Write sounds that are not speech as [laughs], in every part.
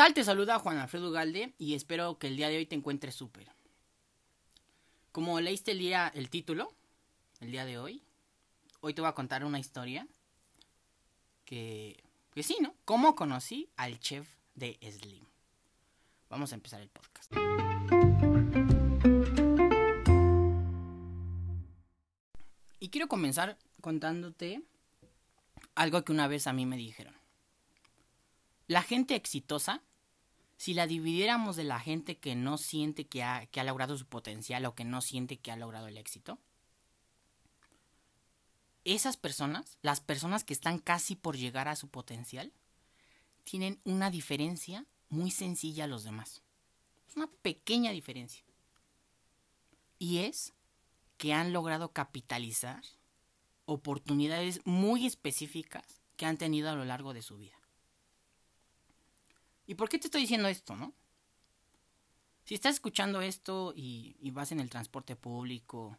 tal? Te saluda Juan Alfredo Galde y espero que el día de hoy te encuentres súper. Como leíste el día el título, el día de hoy, hoy te voy a contar una historia que, que sí, ¿no? ¿Cómo conocí al chef de Slim? Vamos a empezar el podcast. Y quiero comenzar contándote algo que una vez a mí me dijeron. La gente exitosa, si la dividiéramos de la gente que no siente que ha, que ha logrado su potencial o que no siente que ha logrado el éxito, esas personas, las personas que están casi por llegar a su potencial, tienen una diferencia muy sencilla a los demás. Es una pequeña diferencia. Y es que han logrado capitalizar oportunidades muy específicas que han tenido a lo largo de su vida. ¿Y por qué te estoy diciendo esto, no? Si estás escuchando esto y, vas en el transporte público,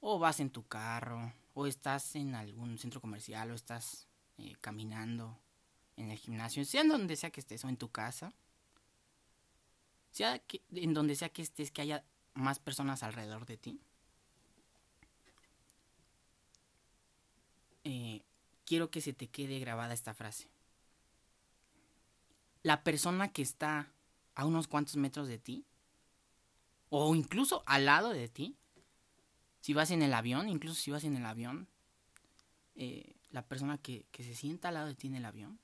o vas en tu carro, o estás en algún centro comercial, o estás eh, caminando en el gimnasio, sea en donde sea que estés, o en tu casa, sea en donde sea que estés, que haya más personas alrededor de ti, eh, quiero que se te quede grabada esta frase. La persona que está a unos cuantos metros de ti, o incluso al lado de ti, si vas en el avión, incluso si vas en el avión, eh, la persona que, se sienta al lado de ti en el avión,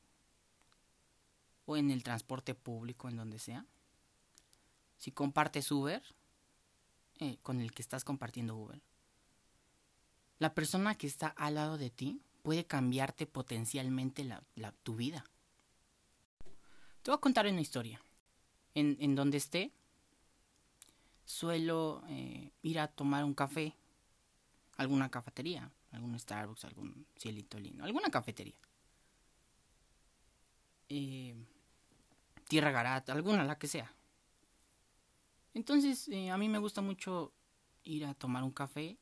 o en el transporte público, en donde sea, si compartes Uber, eh, con el que estás compartiendo Uber, la persona que está al lado de ti puede cambiarte potencialmente la, tu vida. Te voy a contar una historia. En, donde esté, suelo eh, ir a tomar un café, alguna cafetería, algún Starbucks, algún cielito lindo, alguna cafetería. Eh, Tierra Garata, alguna, la que sea. Entonces, eh, a mí me gusta mucho ir a tomar un café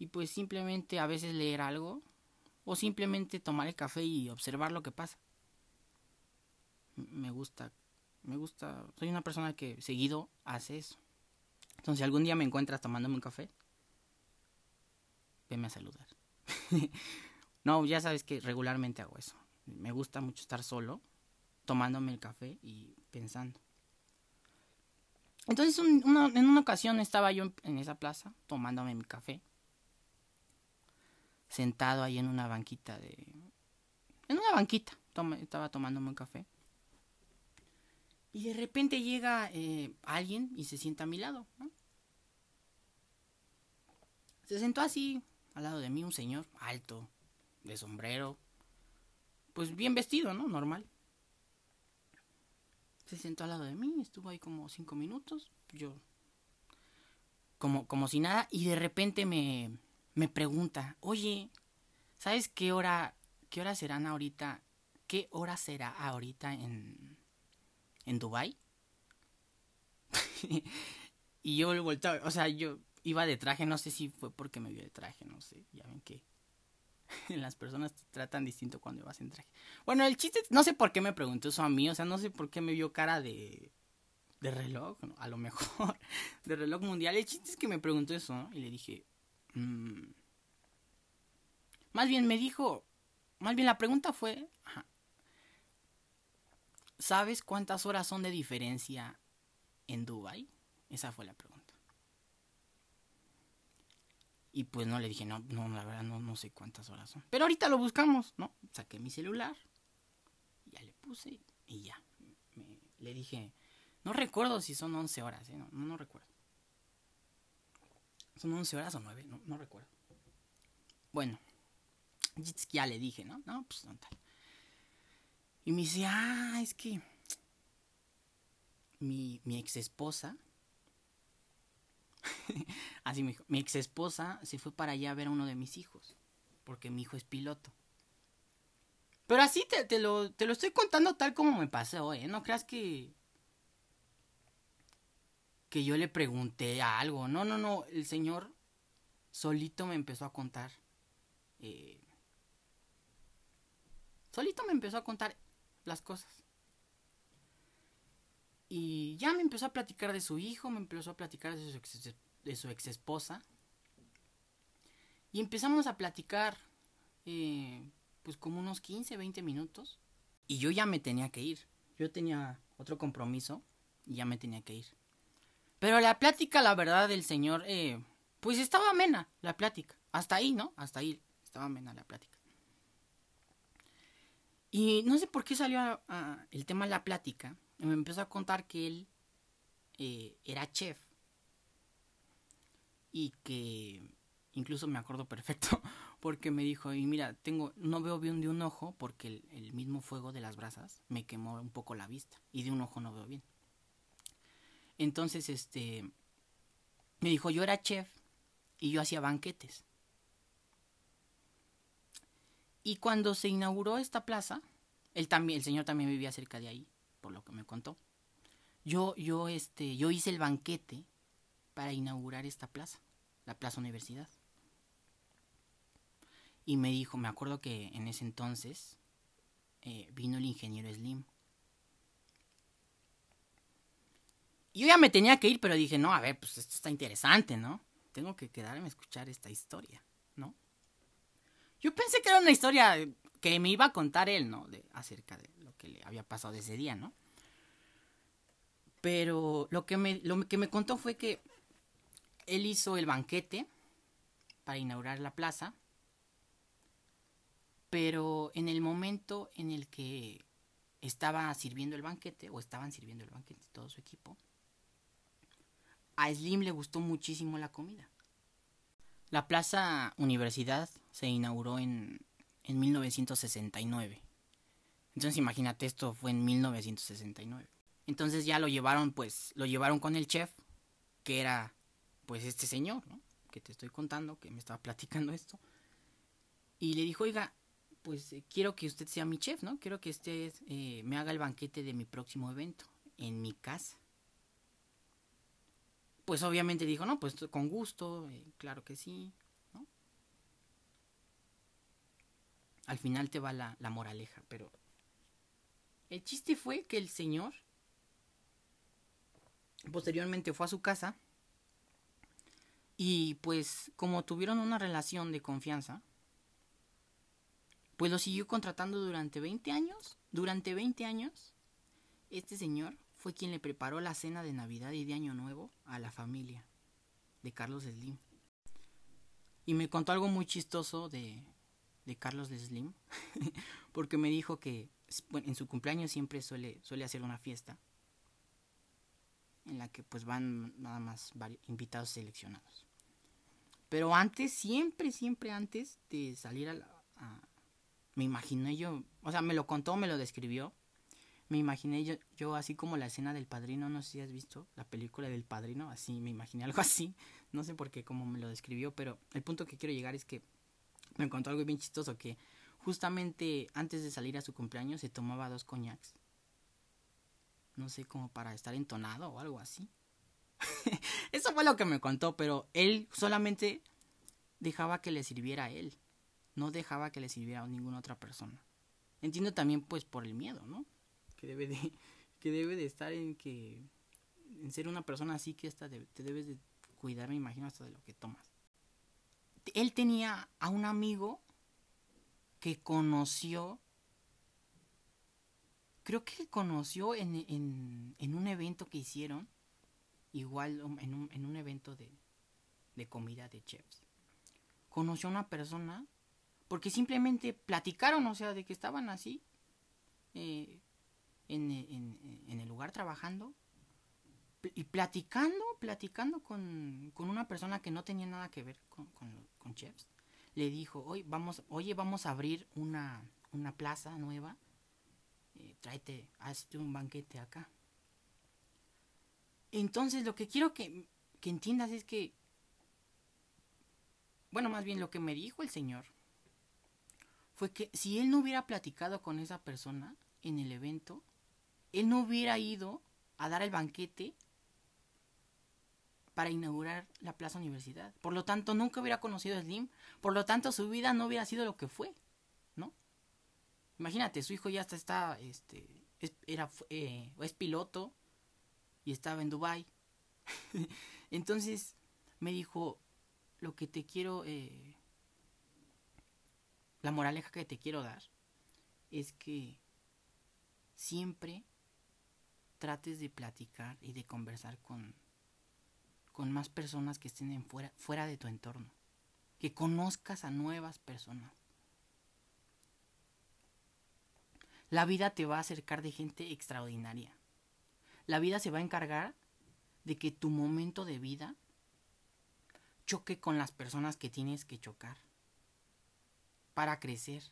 y pues simplemente a veces leer algo o simplemente tomar el café y observar lo que pasa. Me gusta, me gusta, soy una persona que seguido hace eso. Entonces, si algún día me encuentras tomándome un café, venme a saludar. [laughs] no, ya sabes que regularmente hago eso. Me gusta mucho estar solo, tomándome el café y pensando. Entonces, en una ocasión estaba yo en esa plaza tomándome mi café sentado ahí en una banquita de... En una banquita, estaba tomándome un café. Y de repente llega eh, alguien y se sienta a mi lado. Se sentó así, al lado de mí, un señor alto, de sombrero, pues bien vestido, ¿no? Normal. Se sentó al lado de mí, estuvo ahí como cinco minutos, yo como, como si nada, y de repente me, me pregunta, oye, ¿sabes qué hora, qué hora serán ahorita? ¿Qué hora será ahorita en, en Dubai? [laughs] y yo le volteaba, o sea, yo iba de traje, no sé si fue porque me vio de traje, no sé, ya ven que [laughs] las personas te tratan distinto cuando vas en traje. Bueno, el chiste, no sé por qué me preguntó eso a mí, o sea, no sé por qué me vio cara de, de reloj, a lo mejor, [laughs] de reloj mundial. El chiste es que me preguntó eso, Y le dije, Mm. Más bien me dijo, más bien la pregunta fue, ¿sabes cuántas horas son de diferencia en Dubai? Esa fue la pregunta. Y pues no le dije, no, no, la verdad no, no sé cuántas horas son. Pero ahorita lo buscamos, ¿no? Saqué mi celular, ya le puse y ya. le dije, no recuerdo si son 11 horas, ¿eh? no, no, recuerdo. ¿Son 11 horas o 9? No, no recuerdo. Bueno, ya le dije, ¿no? No, pues no tal. Y me dice, ah, es que mi, mi ex esposa, [laughs] así me dijo, mi ex esposa se fue para allá a ver a uno de mis hijos, porque mi hijo es piloto. Pero así te, te, lo, te lo estoy contando tal como me pasó, ¿eh? No creas que, que yo le pregunté algo. No, no, no. El señor solito me empezó a contar. Eh, solito me empezó a contar las cosas. Y ya me empezó a platicar de su hijo, me empezó a platicar de su ex, de su ex esposa. Y empezamos a platicar, eh, pues como unos 15, 20 minutos. Y yo ya me tenía que ir. Yo tenía otro compromiso y ya me tenía que ir. Pero la plática, la verdad, del señor, eh, pues estaba amena la plática. Hasta ahí, ¿no? Hasta ahí estaba amena la plática. Y no sé por qué salió el tema de la plática. Me empezó a contar que él eh, era chef. Y que incluso me acuerdo perfecto [laughs] porque me dijo, y mira, tengo, no veo bien de un ojo porque el, el mismo fuego de las brasas me quemó un poco la vista. Y de un ojo no veo bien. Entonces, este, me dijo, yo era chef y yo hacía banquetes. Y cuando se inauguró esta plaza, él también, el señor también vivía cerca de ahí, por lo que me contó. Yo, yo, este, yo hice el banquete para inaugurar esta plaza, la Plaza Universidad. Y me dijo, me acuerdo que en ese entonces eh, vino el ingeniero Slim. Yo ya me tenía que ir, pero dije, no, a ver, pues esto está interesante, ¿no? Tengo que quedarme a escuchar esta historia. Yo pensé que era una historia que me iba a contar él, ¿no? De, acerca de lo que le había pasado ese día, ¿no? Pero lo que me, lo que me contó fue que él hizo el banquete para inaugurar la plaza, pero en el momento en el que estaba sirviendo el banquete, o estaban sirviendo el banquete todo su equipo, a Slim le gustó muchísimo la comida. La Plaza Universidad se inauguró en, en 1969. Entonces imagínate, esto fue en 1969. Entonces ya lo llevaron, pues, lo llevaron con el chef, que era, pues, este señor, ¿no? Que te estoy contando, que me estaba platicando esto. Y le dijo, oiga, pues eh, quiero que usted sea mi chef, ¿no? Quiero que usted eh, me haga el banquete de mi próximo evento en mi casa. Pues obviamente dijo, no, pues con gusto, eh, claro que sí, ¿no? Al final te va la, la moraleja, pero el chiste fue que el señor posteriormente fue a su casa y pues como tuvieron una relación de confianza, pues lo siguió contratando durante 20 años. Durante 20 años, este señor fue quien le preparó la cena de Navidad y de Año Nuevo a la familia de Carlos Slim. Y me contó algo muy chistoso de, de Carlos Slim, [laughs] porque me dijo que en su cumpleaños siempre suele, suele hacer una fiesta en la que pues van nada más varios invitados seleccionados. Pero antes, siempre, siempre antes de salir a la... me imaginé yo, o sea, me lo contó, me lo describió, me imaginé yo, yo así como la escena del padrino, no sé si has visto la película del padrino, así me imaginé algo así, no sé por qué como me lo describió, pero el punto que quiero llegar es que me contó algo bien chistoso, que justamente antes de salir a su cumpleaños se tomaba dos coñacs, no sé, como para estar entonado o algo así. [laughs] Eso fue lo que me contó, pero él solamente dejaba que le sirviera a él, no dejaba que le sirviera a ninguna otra persona. Entiendo también pues por el miedo, ¿no? Que debe de, [laughs] que debe de estar en que, en ser una persona así que hasta te debes de cuidar, me imagino, hasta de lo que tomas. Él tenía a un amigo que conoció, creo que conoció en, en, en un evento que hicieron, igual en un, en un evento de, de comida de chefs. Conoció a una persona porque simplemente platicaron, o sea, de que estaban así, eh, en, el lugar trabajando y platicando, platicando con, con, una persona que no tenía nada que ver con, con, chefs, le dijo, oye, vamos, oye, vamos a abrir una, una plaza nueva, eh, tráete, hazte un banquete acá. Entonces lo que quiero que, que entiendas es que, bueno, más bien lo que me dijo el señor fue que si él no hubiera platicado con esa persona en el evento, él no hubiera ido a dar el banquete para inaugurar la Plaza Universidad. Por lo tanto, nunca hubiera conocido a Slim. Por lo tanto, su vida no hubiera sido lo que fue, ¿no? Imagínate, su hijo ya hasta está, este, es, era, eh, es piloto, y estaba en Dubai. [laughs] Entonces me dijo, lo que te quiero, eh, la moraleja que te quiero dar es que siempre trates de platicar y de conversar con, con más personas que estén en fuera, fuera de tu entorno. Que conozcas a nuevas personas. La vida te va a acercar de gente extraordinaria. La vida se va a encargar de que tu momento de vida choque con las personas que tienes que chocar para crecer.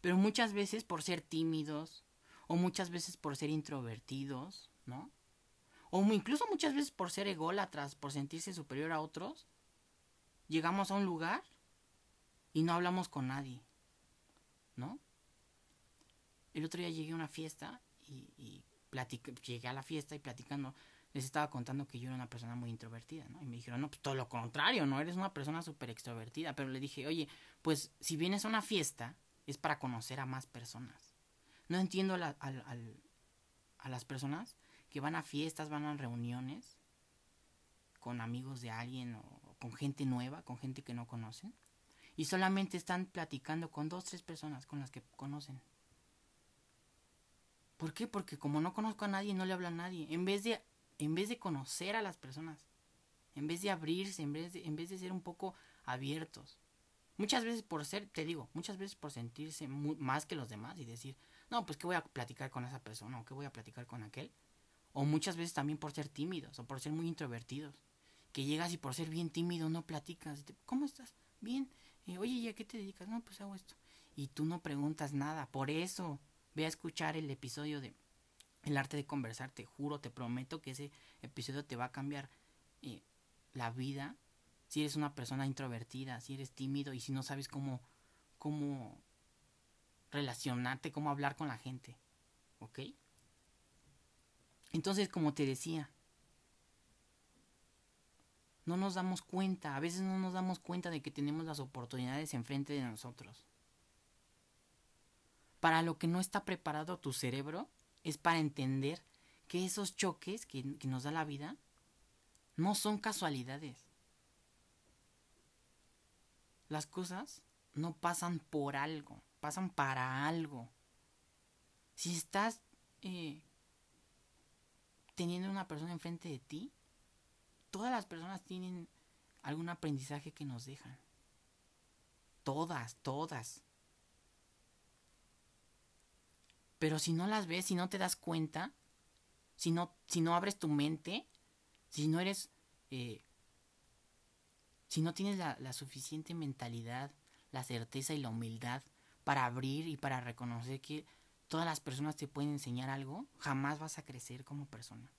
Pero muchas veces por ser tímidos o muchas veces por ser introvertidos, ¿no? O incluso muchas veces por ser ególatras, por sentirse superior a otros, llegamos a un lugar y no hablamos con nadie, ¿no? El otro día llegué a una fiesta y, y llegué a la fiesta y platicando, les estaba contando que yo era una persona muy introvertida, ¿no? Y me dijeron, no, pues todo lo contrario, ¿no? Eres una persona súper extrovertida. Pero le dije, oye, pues si vienes a una fiesta es para conocer a más personas. No entiendo a, las personas que van a fiestas, van a reuniones con amigos de alguien o con gente nueva, con gente que no conocen. Y solamente están platicando con dos, tres personas con las que conocen. ¿Por qué? Porque como no conozco a nadie, no le hablo a nadie. En vez de, en vez de conocer a las personas, en vez de abrirse, en vez de, en vez de ser un poco abiertos. Muchas veces por ser, te digo, muchas veces por sentirse más que los demás y decir, no, pues que voy a platicar con esa persona o que voy a platicar con aquel. O muchas veces también por ser tímidos o por ser muy introvertidos. Que llegas y por ser bien tímido no platicas. ¿Cómo estás? Bien. Eh, Oye, ¿y a qué te dedicas? No, pues hago esto. Y tú no preguntas nada. Por eso Ve a escuchar el episodio de El arte de conversar, te juro, te prometo que ese episodio te va a cambiar eh, la vida. Si eres una persona introvertida, si eres tímido y si no sabes cómo, cómo relacionarte, cómo hablar con la gente. ¿Ok? Entonces, como te decía, no nos damos cuenta, a veces no nos damos cuenta de que tenemos las oportunidades enfrente de nosotros. Para lo que no está preparado tu cerebro es para entender que esos choques que, nos da la vida no son casualidades. Las cosas no pasan por algo, pasan para algo. Si estás eh, teniendo una persona enfrente de ti, todas las personas tienen algún aprendizaje que nos dejan. Todas, todas. Pero si no las ves, si no te das cuenta, si no, si no abres tu mente, si no eres, eh, si no tienes la, la suficiente mentalidad, la certeza y la humildad para abrir y para reconocer que todas las personas te pueden enseñar algo, jamás vas a crecer como persona.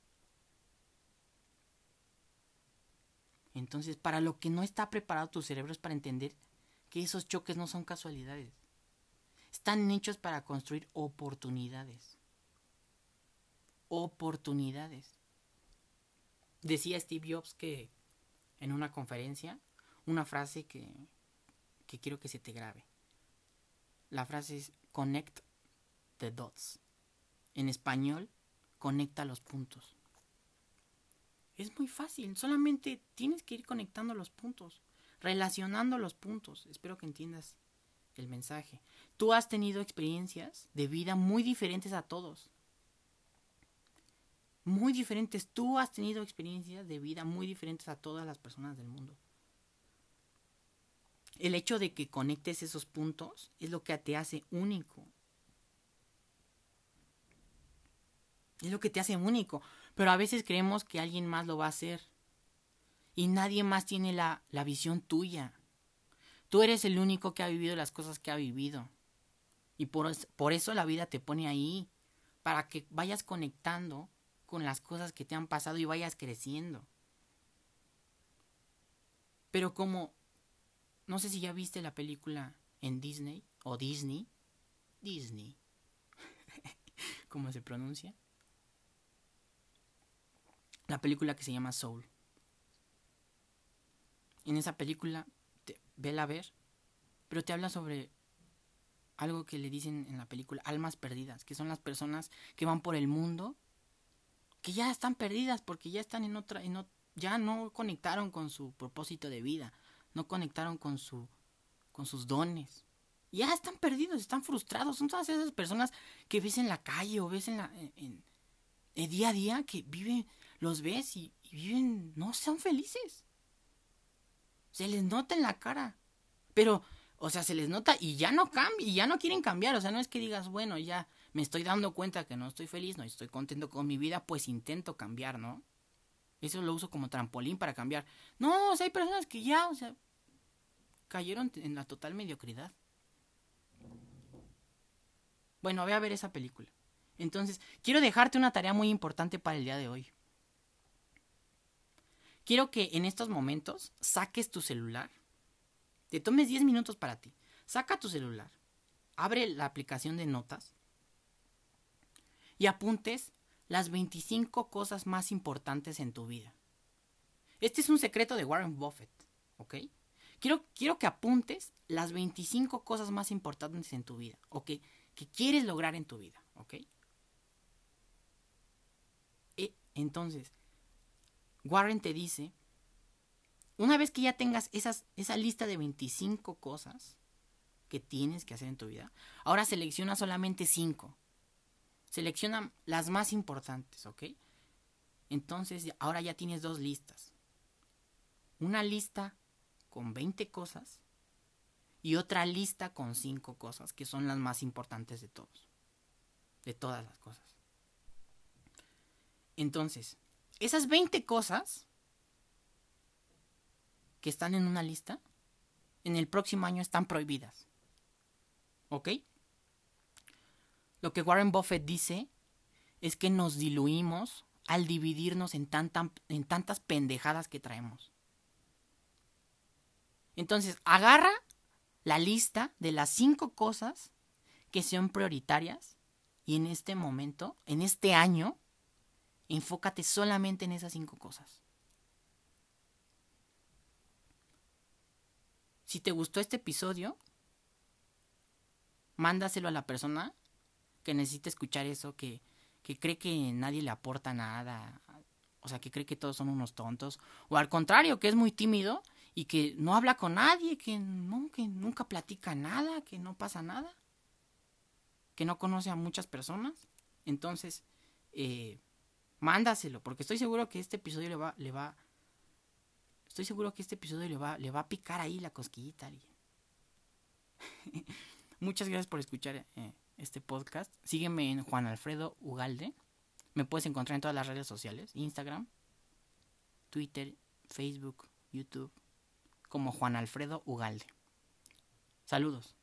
Entonces, para lo que no está preparado tu cerebro es para entender que esos choques no son casualidades. Están hechos para construir oportunidades. Oportunidades. Decía Steve Jobs que en una conferencia, una frase que, que quiero que se te grabe. La frase es connect the dots. En español, conecta los puntos. Es muy fácil, solamente tienes que ir conectando los puntos, relacionando los puntos. Espero que entiendas el mensaje. Tú has tenido experiencias de vida muy diferentes a todos. Muy diferentes. Tú has tenido experiencias de vida muy diferentes a todas las personas del mundo. El hecho de que conectes esos puntos es lo que te hace único. Es lo que te hace único. Pero a veces creemos que alguien más lo va a hacer. Y nadie más tiene la, la visión tuya. Tú eres el único que ha vivido las cosas que ha vivido. Y por, por eso la vida te pone ahí, para que vayas conectando con las cosas que te han pasado y vayas creciendo. Pero como, no sé si ya viste la película en Disney o Disney, Disney, [laughs] ¿cómo se pronuncia? La película que se llama Soul. En esa película vela ver, pero te habla sobre algo que le dicen en la película, almas perdidas, que son las personas que van por el mundo que ya están perdidas porque ya están en otra, en, ya no conectaron con su propósito de vida, no conectaron con su, con sus dones. Ya están perdidos, están frustrados. Son todas esas personas que ves en la calle o ves en la, en, el día a día que viven, los ves y, viven, no son felices. Se les nota en la cara. Pero, o sea, se les nota y ya no cambian, y ya no quieren cambiar. O sea, no es que digas, bueno, ya me estoy dando cuenta que no estoy feliz, no estoy contento con mi vida, pues intento cambiar, ¿no? Eso lo uso como trampolín para cambiar. No, hay personas que ya, o sea, cayeron en la total mediocridad. Bueno, voy a ver esa película. Entonces, quiero dejarte una tarea muy importante para el día de hoy. Quiero que en estos momentos saques tu celular. Te tomes 10 minutos para ti. Saca tu celular. Abre la aplicación de notas. Y apuntes las 25 cosas más importantes en tu vida. Este es un secreto de Warren Buffett. Quiero, quiero que apuntes las 25 cosas más importantes en tu vida, o que, quieres lograr en tu vida. E, entonces, Warren te dice, una vez que ya tengas esa lista de 25 cosas que tienes que hacer en tu vida, ahora selecciona solamente 5. Selecciona las más importantes, ¿ok? Entonces, ahora ya tienes dos listas. Una lista con 20 cosas y otra lista con 5 cosas, que son las más importantes de todos. De todas las cosas. Entonces, esas 20 cosas que están en una lista, en el próximo año están prohibidas. ¿Ok? Lo que Warren Buffett dice es que nos diluimos al dividirnos en, tantas pendejadas que traemos. Entonces, agarra la lista de las cinco cosas que son prioritarias y en este momento, en este año, Enfócate solamente en esas cinco cosas. Si te gustó este episodio, mándaselo a la persona que necesita escuchar eso, que, que cree que nadie le aporta nada, o sea, que cree que todos son unos tontos, o al contrario, que es muy tímido y que no habla con nadie, que, no, nunca platica nada, que no pasa nada, que no conoce a muchas personas. Entonces, eh, mándaselo, porque estoy seguro que este episodio le va, le va, estoy seguro que este episodio le va, le va a picar ahí la cosquillita. [laughs] Muchas gracias por escuchar eh, este podcast. Sígueme en Juan Alfredo Ugalde. Me puedes encontrar en todas las redes sociales, Instagram, Twitter, Facebook, YouTube, como Juan Alfredo Ugalde. Saludos.